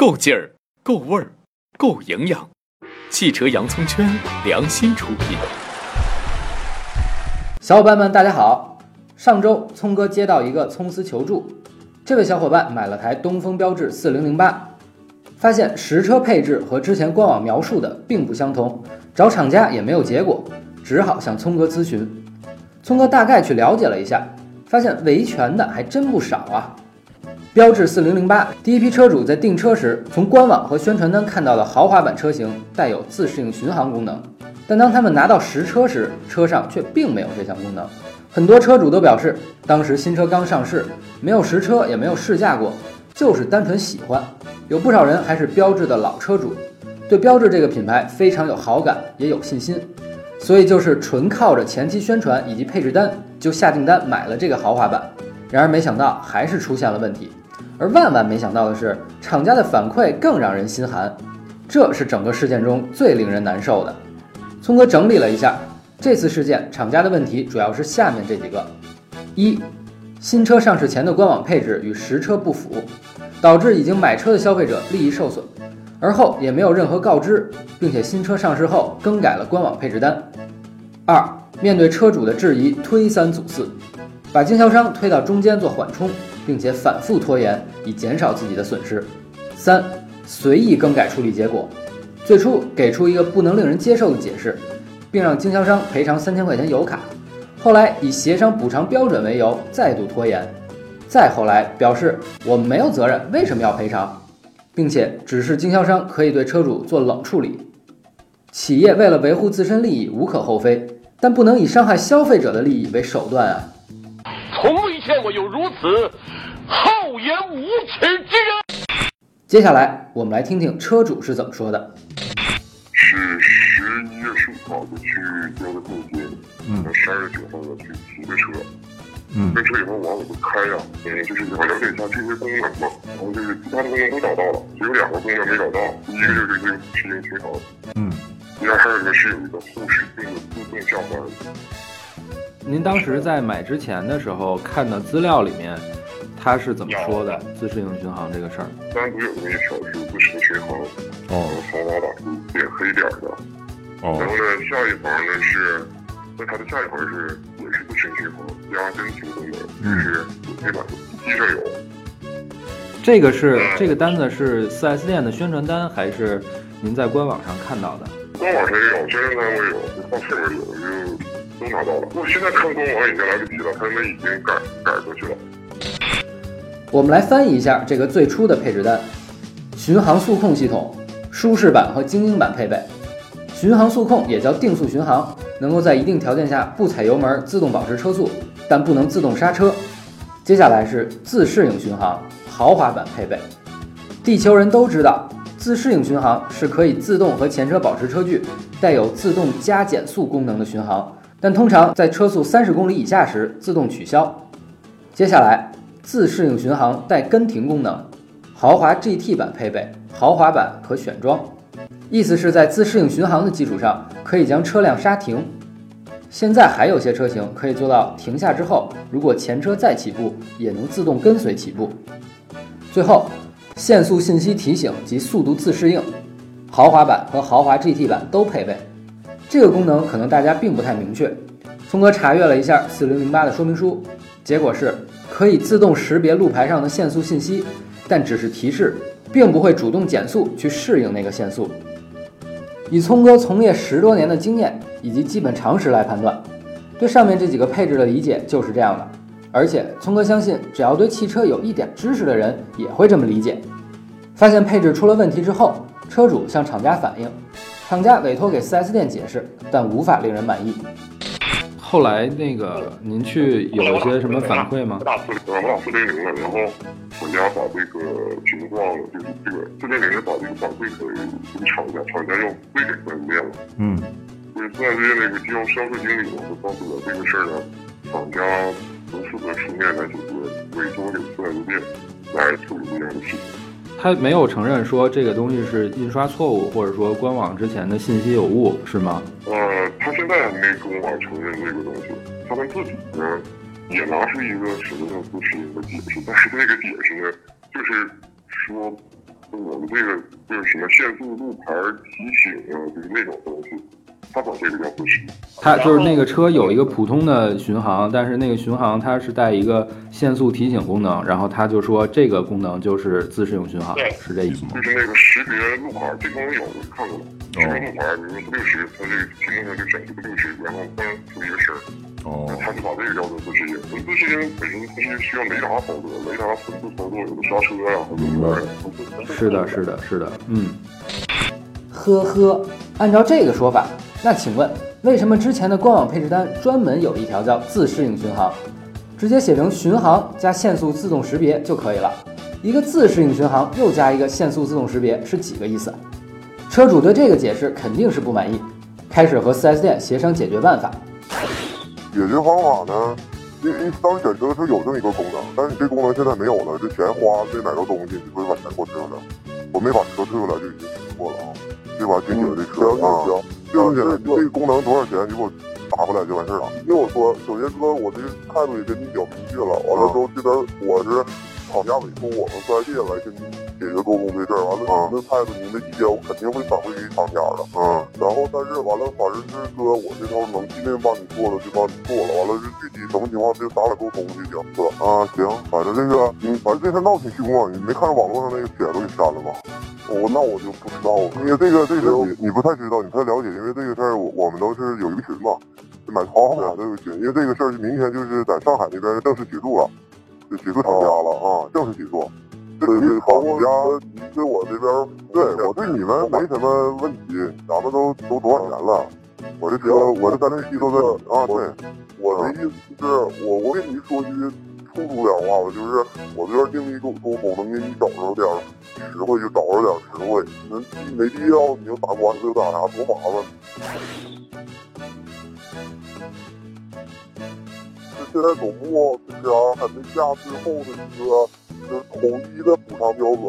够劲儿，够味儿，够营养。汽车洋葱圈良心出品。小伙伴们，大家好！上周聪哥接到一个葱丝求助，这位小伙伴买了台东风标致四零零八，发现实车配置和之前官网描述的并不相同，找厂家也没有结果，只好向聪哥咨询。聪哥大概去了解了一下，发现维权的还真不少啊。标致四零零八第一批车主在订车时，从官网和宣传单看到的豪华版车型带有自适应巡航功能，但当他们拿到实车时，车上却并没有这项功能。很多车主都表示，当时新车刚上市，没有实车，也没有试驾过，就是单纯喜欢。有不少人还是标致的老车主，对标致这个品牌非常有好感，也有信心，所以就是纯靠着前期宣传以及配置单，就下订单买了这个豪华版。然而没想到还是出现了问题。而万万没想到的是，厂家的反馈更让人心寒，这是整个事件中最令人难受的。聪哥整理了一下，这次事件厂家的问题主要是下面这几个：一、新车上市前的官网配置与实车不符，导致已经买车的消费者利益受损，而后也没有任何告知，并且新车上市后更改了官网配置单；二、面对车主的质疑，推三阻四，把经销商推到中间做缓冲。并且反复拖延，以减少自己的损失。三、随意更改处理结果，最初给出一个不能令人接受的解释，并让经销商赔偿三千块钱油卡，后来以协商补偿标准为由再度拖延，再后来表示我们没有责任，为什么要赔偿，并且指示经销商可以对车主做冷处理。企业为了维护自身利益无可厚非，但不能以伤害消费者的利益为手段啊！见过有如此。厚颜无耻之人！接下来我们来听听车主是怎么说的。是十一月十五号我去交的定金，嗯，十二月九号我去提的车，嗯，这车以后完我就开呀，嗯，就是想了解一下这些功能嘛，然后就是其他的功能都找到了，只有两个功能没找到，一个就是这个适应巡航，嗯，第二还有一个是有一个后视镜的自动下弯。您当时在买之前的时候看的资料里面。他是怎么说的？自适应巡航这个事儿，单独有那个条是自适应巡航，哦，豪华版点黑点的，哦，然后呢，下一行呢是，那它的下一行是也是自适应巡航加跟停功能，是黑板机上有。这个是这个单子是 4S 店的宣传单，还是您在官网上看到的？官网上也有，宣传单我也有，放后面有，就都拿到了。我现在看官网已经来不及了，他们已经改改过去了。我们来翻译一下这个最初的配置单：巡航速控系统，舒适版和精英版配备。巡航速控也叫定速巡航，能够在一定条件下不踩油门自动保持车速，但不能自动刹车。接下来是自适应巡航，豪华版配备。地球人都知道，自适应巡航是可以自动和前车保持车距，带有自动加减速功能的巡航，但通常在车速三十公里以下时自动取消。接下来。自适应巡航带跟停功能，豪华 GT 版配备，豪华版可选装，意思是在自适应巡航的基础上，可以将车辆刹停。现在还有些车型可以做到停下之后，如果前车再起步，也能自动跟随起步。最后，限速信息提醒及速度自适应，豪华版和豪华 GT 版都配备。这个功能可能大家并不太明确。聪哥查阅了一下4008的说明书，结果是。可以自动识别路牌上的限速信息，但只是提示，并不会主动减速去适应那个限速。以聪哥从业十多年的经验以及基本常识来判断，对上面这几个配置的理解就是这样的。而且聪哥相信，只要对汽车有一点知识的人也会这么理解。发现配置出了问题之后，车主向厂家反映，厂家委托给 4S 店解释，但无法令人满意。后来那个您去有一些什么反馈吗？我打四我打四零零了，然后厂家把这个情况就是这个四零零把这个反馈给这个厂家，厂家又退给四 S 店了。嗯，就是四 S 店那个经销售经理呢，就告诉我这个事儿呢，厂家不负责出面来解决，委托给四 S 店来处理这样的事情。他没有承认说这个东西是印刷错误，或者说官网之前的信息有误，是吗？呃，他现在没跟我承认这个东西，他们自己呢也拿出一个什么叫不适应的解释，但是那个解释呢，就是说我们这个就是什么限速路牌提醒啊，就是那种东西，他管这个叫自适应。它就是那个车有一个普通的巡航，但是那个巡航它是带一个限速提醒功能，然后他就说这个功能就是自适应巡航，是这意思吗？就是那个识别路牌，这功能有，我看过了。识别路牌，比如说六十，它这个屏幕上就显示个六十，然后当出一个声儿，哦，他就把这个叫做自适应。那自适应本身它是需要雷达操作，雷达辅助操作，有的刹车呀，或者是是的，是的，是的，嗯。呵呵，按照这个说法，那请问为什么之前的官网配置单专门有一条叫自适应巡航，直接写成巡航加限速自动识别就可以了？一个自适应巡航又加一个限速自动识别是几个意思？车主对这个解释肯定是不满意，开始和 4S 店协商解决办法。解决方法呢？因为当时选车的时候有这么一个功能，但是你这功能现在没有了，这钱花没买着东西，你会把钱给我退回来。我没把车退回来就已经挺不错了啊，对吧？挺解这车啊，这么简单，这个功能多少钱？你给我打回来就完事儿了。听我说，首先说我这个态度也跟你表明确了，完了之后这边我是厂家委托我们四 S 店来跟你解决沟通这事儿，完了您的态度、您的意见我肯定会反馈给厂家的。嗯，然后但是完了，反正就是说我这头能尽量帮你做的就帮你做了，完了是具体什么情况就咱俩沟通就行，是吧？啊，行，反正这个，嗯，反正这事闹挺凶啊，你没看着网络上那个帖都给删了吗？我那我就不知道了，因为这个这个你你不太知道，你不太了解，因为这个事儿我我们都是有一个群嘛，买超的都有群，因为这个事儿明天就是在上海那边正式起诉了，就起诉厂家了啊，正式起诉。对对，厂家你对我这边，对我对你们没什么问题，咱们都都多少年了，我这车我这三零七都在啊，对，我的意思是我我跟你说句粗俗点话吧，就是我这边精力沟沟通能给你找着点实惠就找着点实惠，那没必要你就打官司打啥多麻烦。这现在总部这边还没下最后的一个就是统一的补偿标准，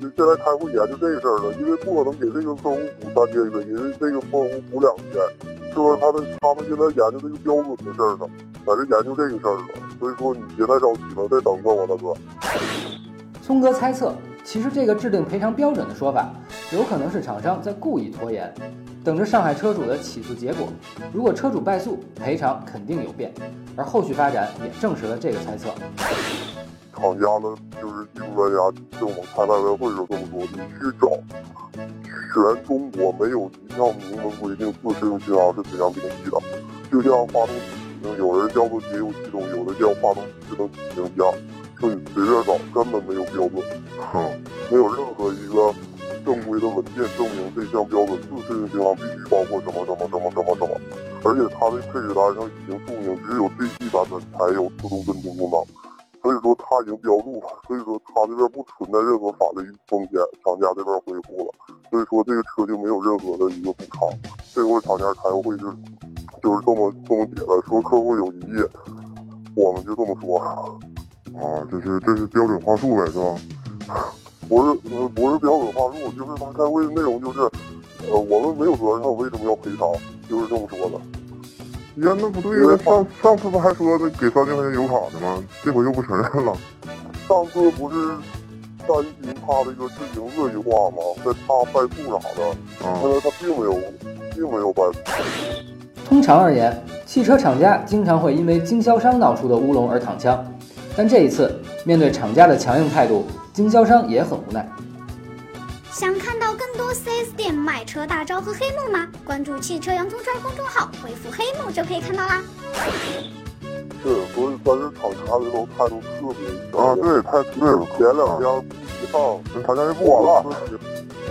就现在开会研究这事儿了，因为不可能给这个客户补三千元，因为这个客户补两千，是？他们他们现在研究这个标准的事儿呢，在这研究这个事儿了，所以说你别太着急了，再等等我大哥。聪哥猜测，其实这个制定赔偿标准的说法，有可能是厂商在故意拖延，等着上海车主的起诉结果。如果车主败诉，赔偿肯定有变。而后续发展也证实了这个猜测。厂家呢，就是技术专家跟我们开外汇会时候这么说，你去找全中国没有一项明文规定自适应巡航是怎样定义的，就像发动机，有人叫做节油系统，有的叫发动机智能引擎一样，就你随便找，根本没有标准，哼，没有任何一个正规的文件证明这项标准自适应巡航必须包括什么什么什么什么什么，而且它的配置单上已经注明只有 GT 版本才有自动跟踪功能。所以说它已经标注了，所以说它这边不存在任何法律风险，厂家这边恢复了，所以说这个车就没有任何的一个补偿。这会厂家开个会就就是这么这么写的，说客户有疑议，我们就这么说。啊，这是这是标准话术呗，是吧？不是呃不是标准话术，就是他开会的内容就是，呃我们没有责任，为什么要赔偿？就是这么说的。呀，那不对呀！上上次不还说的给三千块钱油卡的吗？这回又不承认了。上次不是担心他这个执行恶意化吗？在他败诉啥的，现在他并没有，并没有败诉。通常而言，汽车厂家经常会因为经销商闹出的乌龙而躺枪，但这一次面对厂家的强硬态度，经销商也很无奈。想看到更多 4S 店卖车大招和黑幕吗？关注汽车洋葱圈公众号，回复黑幕就可以看到啦。是，所以当时厂家这种态度特别啊，对，太对了。前两天一上，厂家就不管了，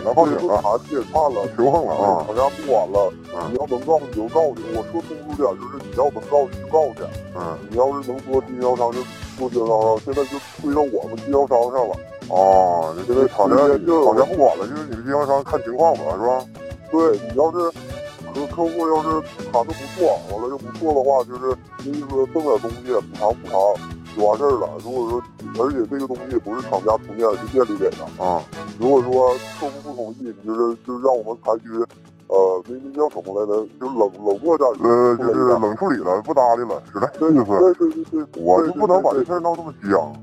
拿报警了，孩子也判了，求横了啊！厂家不管了，你要能告你就告去。我说通俗点就是，你要能告你就告去。嗯，你要是能说经销商就说经销商，现在就推到我们经销商上了。哦，现在厂家厂家不管了，就是你们经销商看情况吧，是吧？对你要是和客户要是谈的不错，完了又不错的话，就是就是说挣点东西补偿补偿就完事儿了。如果说而且这个东西不是厂家出面，是店里给的啊。如果说客户不同意，你就是就是让我们采取呃那那叫什么来着？就冷冷漠战呃，就是冷处理了，不搭理了，是的，这意思。对对对对，我就不能把这事儿闹这么僵。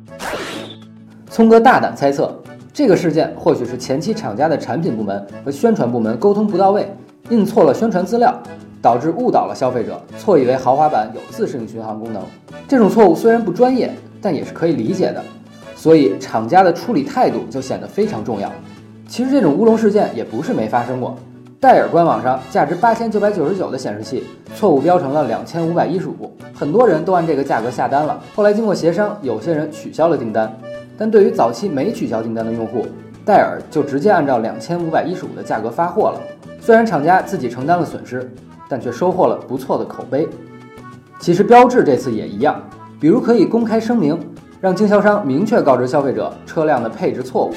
聪哥大胆猜测，这个事件或许是前期厂家的产品部门和宣传部门沟通不到位，印错了宣传资料，导致误导了消费者，错以为豪华版有自适应巡航功能。这种错误虽然不专业，但也是可以理解的。所以厂家的处理态度就显得非常重要。其实这种乌龙事件也不是没发生过。戴尔官网上价值八千九百九十九的显示器错误标成了两千五百一十五，很多人都按这个价格下单了。后来经过协商，有些人取消了订单。但对于早期没取消订单的用户，戴尔就直接按照两千五百一十五的价格发货了。虽然厂家自己承担了损失，但却收获了不错的口碑。其实标致这次也一样，比如可以公开声明，让经销商明确告知消费者车辆的配置错误。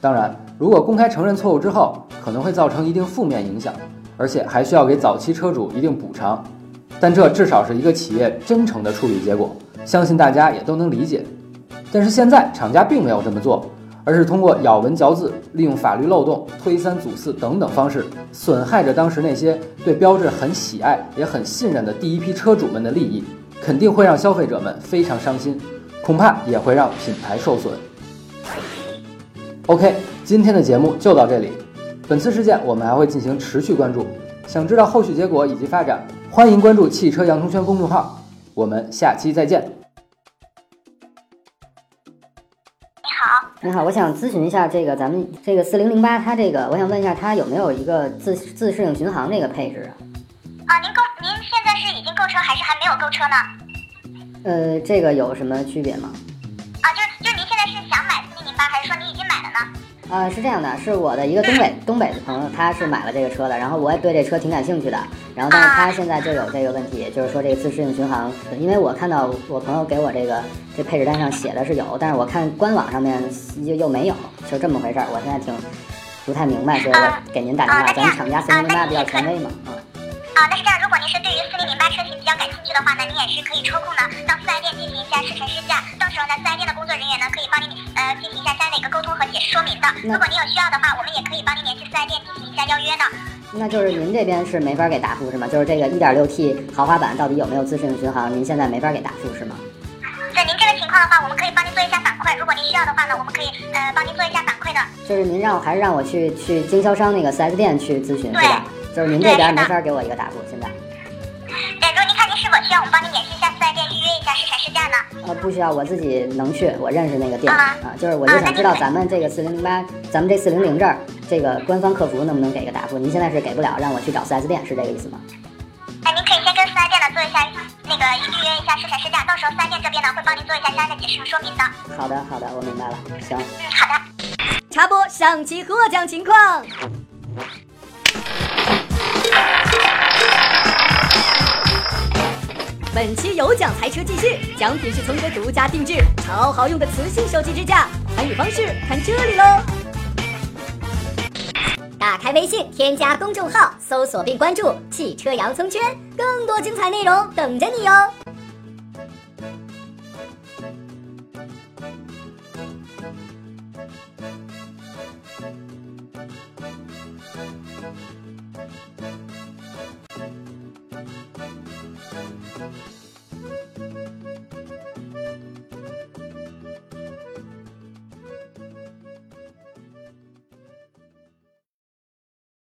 当然，如果公开承认错误之后，可能会造成一定负面影响，而且还需要给早期车主一定补偿。但这至少是一个企业真诚的处理结果，相信大家也都能理解。但是现在厂家并没有这么做，而是通过咬文嚼字，利用法律漏洞、推三阻四等等方式，损害着当时那些对标志很喜爱也很信任的第一批车主们的利益，肯定会让消费者们非常伤心，恐怕也会让品牌受损。OK，今天的节目就到这里。本次事件我们还会进行持续关注，想知道后续结果以及发展，欢迎关注汽车洋葱圈公众号。我们下期再见。你好，我想咨询一下这个咱们这个四零零八，它这个我想问一下，它有没有一个自自适应巡航这个配置啊？啊，您购您现在是已经购车还是还没有购车呢？呃，这个有什么区别吗？呃，是这样的，是我的一个东北东北的朋友，他是买了这个车的，然后我也对这车挺感兴趣的，然后但是他现在就有这个问题，就是说这个自适应巡航，因为我看到我朋友给我这个这配置单上写的是有，但是我看官网上面又又没有，就这么回事儿，我现在挺不太明白，所以我给您打电话，咱们厂家四零零八比较权威嘛，啊。啊，那是这样，如果您是对于四零零八车型比较感兴趣的话呢，您也是可以抽空呢到四 S 店进行一下试乘试驾，到时候呢四 S 店的工作人员呢可以帮您呃进行一下相应的一个沟通和解释说明的。如果您有需要的话，我们也可以帮您联系四 S 店进行一下邀约的。那就是您这边是没法给答复是吗？就是这个一点六 T 豪华版到底有没有自适应巡航，您现在没法给答复是吗？对您这个情况的话，我们可以帮您做一下反馈。如果您需要的话呢，我们可以呃帮您做一下反馈的。就是您让我还是让我去去经销商那个四 S 店去咨询是吧？就是您这边没法给我一个答复现在。对，如果您看您是否需要我们帮您联系一下四 S 店预约一下试乘试驾呢？呃，不需要，我自己能去，我认识那个店啊，就是我就想知道咱们这个四零零八，咱们这四零零这儿这个官方客服能不能给个答复？您现在是给不了，让我去找四 S 店，是这个意思吗？哎，您可以先跟四 S 店呢做一下那个预约一下试乘试驾，到时候四 S 店这边呢会帮您做一下相应的解释和说明的。好的，好的，我明白了，行。嗯，好的。插播上期获奖情况。本期有奖台车继续，奖品是聪哥独家定制、超好用的磁性手机支架。参与方式看这里喽！打开微信，添加公众号，搜索并关注“汽车洋葱圈”，更多精彩内容等着你哟。